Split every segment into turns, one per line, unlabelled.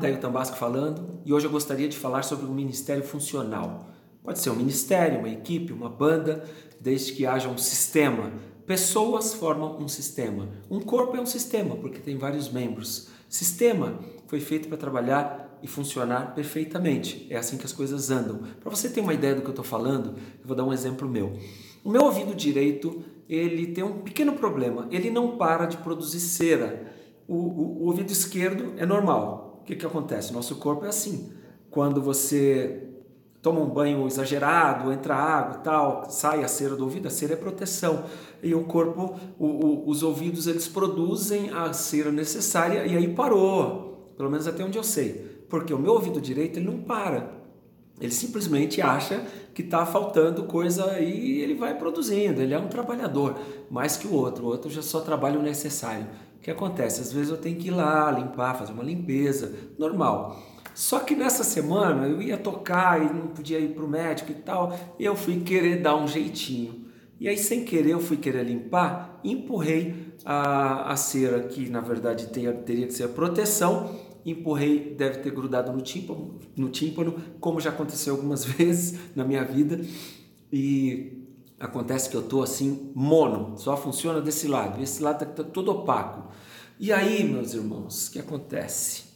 Daí o Tambasco falando, e hoje eu gostaria de falar sobre o ministério funcional. Pode ser um ministério, uma equipe, uma banda, desde que haja um sistema. Pessoas formam um sistema. Um corpo é um sistema, porque tem vários membros. Sistema foi feito para trabalhar e funcionar perfeitamente. É assim que as coisas andam. Para você ter uma ideia do que eu estou falando, eu vou dar um exemplo meu. O meu ouvido direito ele tem um pequeno problema. Ele não para de produzir cera. O, o, o ouvido esquerdo é normal. Que, que acontece? Nosso corpo é assim. Quando você toma um banho exagerado, entra água e tal, sai a cera do ouvido, a cera é proteção. E o corpo, o, o, os ouvidos, eles produzem a cera necessária e aí parou. Pelo menos até onde eu sei. Porque o meu ouvido direito ele não para. Ele simplesmente acha que está faltando coisa e ele vai produzindo. Ele é um trabalhador, mais que o outro. O outro já só trabalha o necessário. O que acontece? Às vezes eu tenho que ir lá limpar, fazer uma limpeza, normal. Só que nessa semana eu ia tocar e não podia ir para o médico e tal, e eu fui querer dar um jeitinho. E aí, sem querer, eu fui querer limpar, empurrei a, a cera, que na verdade teria, teria que ser a proteção, empurrei, deve ter grudado no tímpano, no tímpano, como já aconteceu algumas vezes na minha vida. E acontece que eu tô assim, mono, só funciona desse lado, esse lado está todo opaco. E aí, meus irmãos, o que acontece?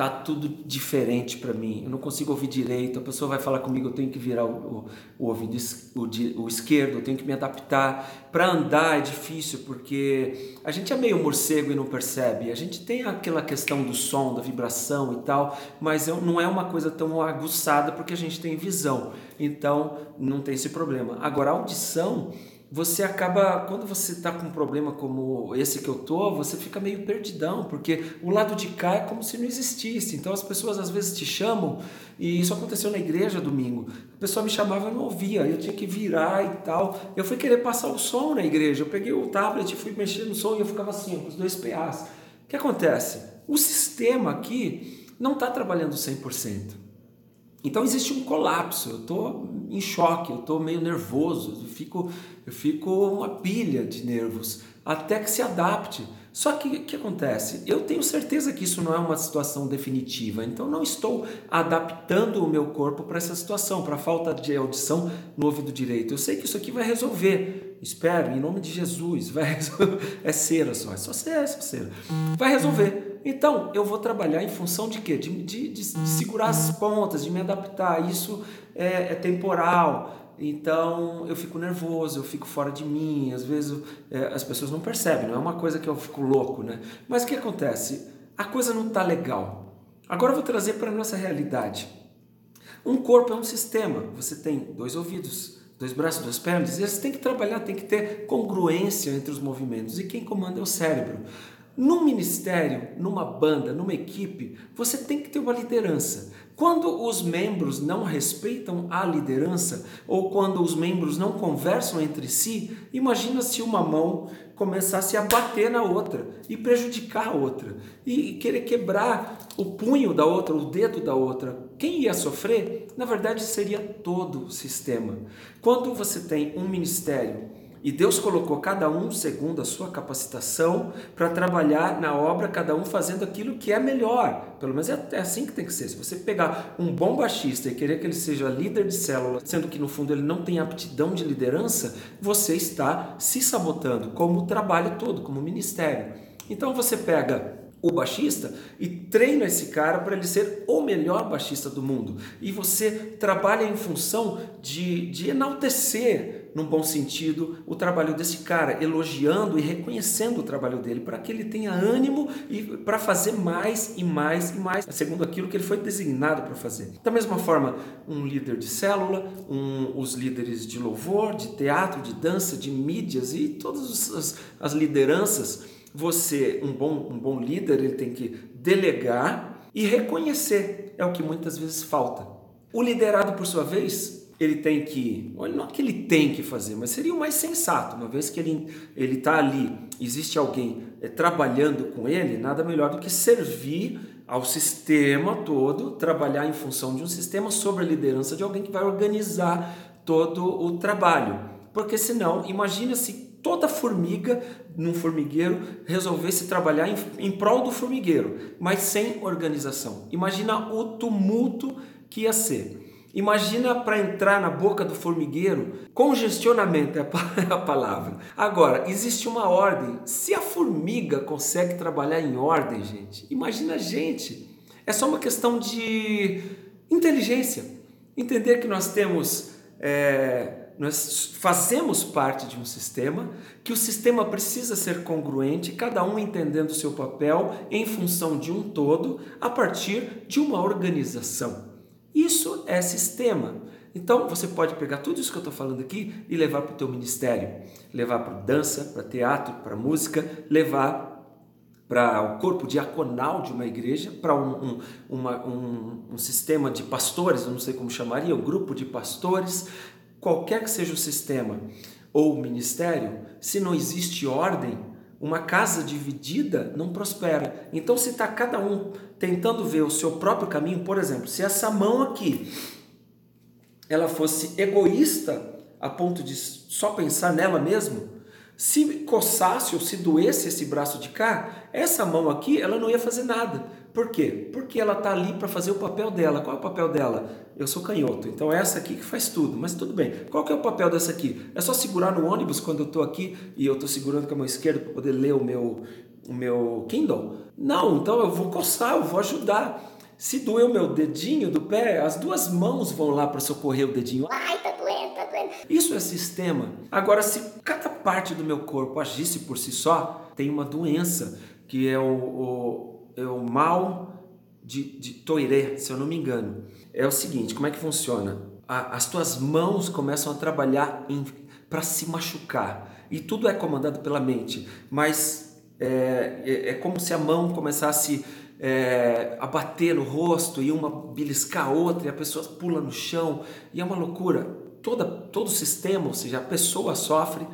tá tudo diferente para mim, eu não consigo ouvir direito, a pessoa vai falar comigo, eu tenho que virar o, o, o ouvido o, o, esquerdo, eu tenho que me adaptar. Para andar é difícil porque a gente é meio morcego e não percebe. A gente tem aquela questão do som, da vibração e tal, mas não é uma coisa tão aguçada porque a gente tem visão, então não tem esse problema. Agora, a audição você acaba, quando você está com um problema como esse que eu tô, você fica meio perdidão, porque o lado de cá é como se não existisse. Então as pessoas às vezes te chamam, e isso aconteceu na igreja domingo. A pessoa me chamava, eu não ouvia, eu tinha que virar e tal. Eu fui querer passar o som na igreja, eu peguei o tablet fui mexer no som e eu ficava assim, com os dois PAs. O que acontece? O sistema aqui não está trabalhando 100%. Então existe um colapso, eu estou em choque, eu estou meio nervoso, eu fico, eu fico uma pilha de nervos até que se adapte. Só que o que acontece? Eu tenho certeza que isso não é uma situação definitiva, então não estou adaptando o meu corpo para essa situação, para a falta de audição no ouvido direito. Eu sei que isso aqui vai resolver, espero, em nome de Jesus, vai resolver. é cera só, é só cera, é só cera. Vai resolver. Então, eu vou trabalhar em função de quê? De, de, de, segurar as pontas, de me adaptar. Isso é, é, temporal. Então, eu fico nervoso, eu fico fora de mim. Às vezes, é, as pessoas não percebem, não é uma coisa que eu fico louco, né? Mas o que acontece? A coisa não está legal. Agora eu vou trazer para a nossa realidade. Um corpo é um sistema. Você tem dois ouvidos, dois braços, duas pernas. E você tem que trabalhar, tem que ter congruência entre os movimentos. E quem comanda é o cérebro. Num ministério, numa banda, numa equipe, você tem que ter uma liderança. Quando os membros não respeitam a liderança ou quando os membros não conversam entre si, imagina se uma mão começasse a bater na outra e prejudicar a outra e querer quebrar o punho da outra, o dedo da outra. Quem ia sofrer, na verdade, seria todo o sistema. Quando você tem um ministério e Deus colocou cada um segundo a sua capacitação para trabalhar na obra, cada um fazendo aquilo que é melhor. Pelo menos é, é assim que tem que ser. Se você pegar um bom baixista e querer que ele seja líder de célula, sendo que no fundo ele não tem aptidão de liderança, você está se sabotando como o trabalho todo, como ministério. Então você pega o baixista e treina esse cara para ele ser o melhor baixista do mundo. E você trabalha em função de, de enaltecer num bom sentido, o trabalho desse cara, elogiando e reconhecendo o trabalho dele, para que ele tenha ânimo e para fazer mais e mais e mais, segundo aquilo que ele foi designado para fazer. Da mesma forma, um líder de célula, um, os líderes de louvor, de teatro, de dança, de mídias e todas as, as lideranças, você, um bom, um bom líder, ele tem que delegar e reconhecer, é o que muitas vezes falta. O liderado, por sua vez, ele tem que, não que ele tem que fazer, mas seria o mais sensato, uma vez que ele ele está ali, existe alguém é, trabalhando com ele, nada melhor do que servir ao sistema todo, trabalhar em função de um sistema sob a liderança de alguém que vai organizar todo o trabalho, porque senão, imagina se toda formiga num formigueiro resolvesse trabalhar em, em prol do formigueiro, mas sem organização. Imagina o tumulto que ia ser. Imagina para entrar na boca do formigueiro, congestionamento é a palavra. Agora, existe uma ordem. Se a formiga consegue trabalhar em ordem, gente, imagina a gente. É só uma questão de inteligência. Entender que nós temos. É, nós fazemos parte de um sistema, que o sistema precisa ser congruente, cada um entendendo o seu papel em função de um todo, a partir de uma organização. Isso é sistema. Então você pode pegar tudo isso que eu estou falando aqui e levar para o teu ministério, levar para dança, para teatro, para música, levar para o corpo diaconal de uma igreja, para um, um, um, um, sistema de pastores, não sei como chamaria, um grupo de pastores, qualquer que seja o sistema ou o ministério, se não existe ordem, uma casa dividida não prospera. Então, se está cada um tentando ver o seu próprio caminho, por exemplo, se essa mão aqui ela fosse egoísta a ponto de só pensar nela mesma, se coçasse ou se doesse esse braço de cá, essa mão aqui ela não ia fazer nada. Por quê? Porque ela está ali para fazer o papel dela. Qual é o papel dela? Eu sou canhoto, então é essa aqui que faz tudo. Mas tudo bem. Qual que é o papel dessa aqui? É só segurar no ônibus quando eu estou aqui e eu estou segurando com a mão esquerda para poder ler o meu, o meu Kindle? Não, então eu vou coçar, eu vou ajudar. Se doer o meu dedinho do pé, as duas mãos vão lá para socorrer o dedinho. Ai, tá doendo, tá doendo. Isso é sistema. Agora, se cada parte do meu corpo agisse por si só, tem uma doença que é o, o é o mal de, de Toire, se eu não me engano. É o seguinte, como é que funciona? A, as tuas mãos começam a trabalhar para se machucar. E tudo é comandado pela mente, mas é, é, é como se a mão começasse é, a bater no rosto e uma beliscar a outra e a pessoa pula no chão e é uma loucura. Toda, todo o sistema, ou seja, a pessoa sofre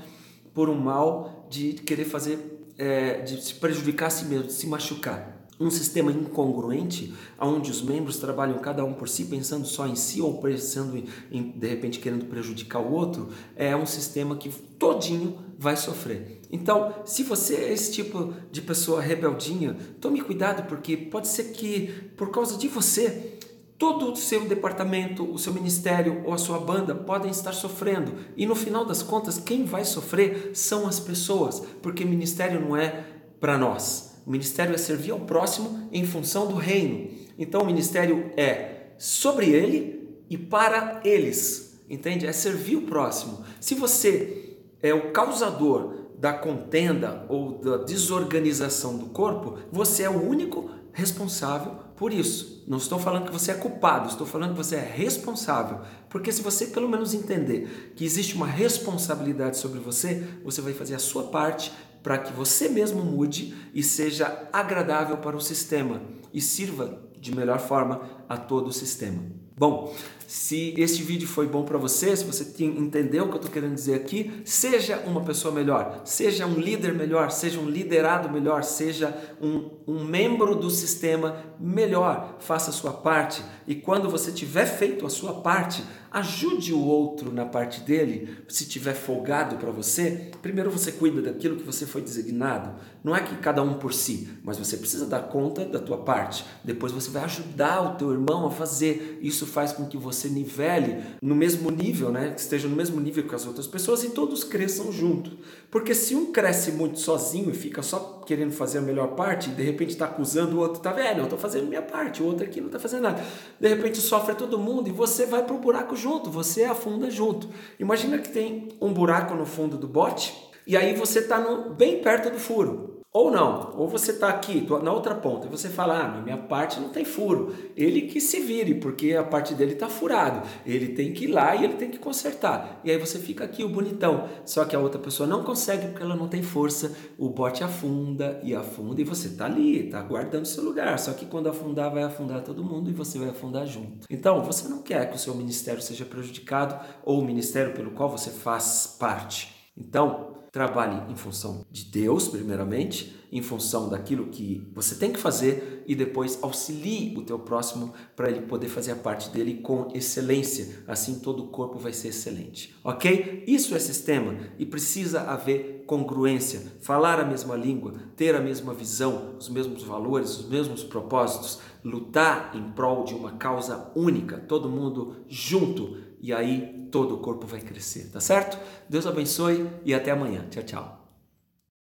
por um mal de querer fazer, é, de se prejudicar a si mesmo, de se machucar um sistema incongruente, onde os membros trabalham cada um por si, pensando só em si ou pensando em, de repente querendo prejudicar o outro, é um sistema que todinho vai sofrer. Então, se você é esse tipo de pessoa rebeldinha, tome cuidado porque pode ser que por causa de você todo o seu departamento, o seu ministério ou a sua banda podem estar sofrendo. E no final das contas, quem vai sofrer são as pessoas, porque ministério não é para nós. O ministério é servir ao próximo em função do reino. Então o ministério é sobre ele e para eles. Entende? É servir o próximo. Se você é o causador da contenda ou da desorganização do corpo, você é o único responsável por isso. Não estou falando que você é culpado, estou falando que você é responsável. Porque se você pelo menos entender que existe uma responsabilidade sobre você, você vai fazer a sua parte para que você mesmo mude e seja agradável para o sistema e sirva de melhor forma a todo o sistema. Bom, se este vídeo foi bom para você, se você entendeu o que eu estou querendo dizer aqui, seja uma pessoa melhor, seja um líder melhor, seja um liderado melhor, seja um, um membro do sistema melhor, faça a sua parte e quando você tiver feito a sua parte, ajude o outro na parte dele. Se tiver folgado para você, primeiro você cuida daquilo que você foi designado. Não é que cada um por si, mas você precisa dar conta da tua parte. Depois você vai ajudar o teu irmão a fazer. Isso faz com que você nivele no mesmo nível, né? Que esteja no mesmo nível que as outras pessoas e todos cresçam junto. Porque se um cresce muito sozinho e fica só querendo fazer a melhor parte, de repente está acusando o outro, tá vendo? Eu estou fazendo minha parte, o outro aqui não está fazendo nada. De repente sofre todo mundo e você vai pro buraco junto, você afunda junto. Imagina que tem um buraco no fundo do bote e aí você está bem perto do furo. Ou não, ou você está aqui na outra ponta e você fala: ah, minha parte não tem furo. Ele que se vire, porque a parte dele está furado. Ele tem que ir lá e ele tem que consertar. E aí você fica aqui, o bonitão. Só que a outra pessoa não consegue porque ela não tem força. O bote afunda e afunda e você está ali, está guardando seu lugar. Só que quando afundar, vai afundar todo mundo e você vai afundar junto. Então, você não quer que o seu ministério seja prejudicado ou o ministério pelo qual você faz parte. Então, trabalhe em função de Deus, primeiramente, em função daquilo que você tem que fazer e depois auxilie o teu próximo para ele poder fazer a parte dele com excelência. Assim todo o corpo vai ser excelente. OK? Isso é sistema e precisa haver congruência, falar a mesma língua, ter a mesma visão, os mesmos valores, os mesmos propósitos, lutar em prol de uma causa única, todo mundo junto e aí todo o corpo vai crescer, tá certo? Deus abençoe e até amanhã. Tchau, tchau.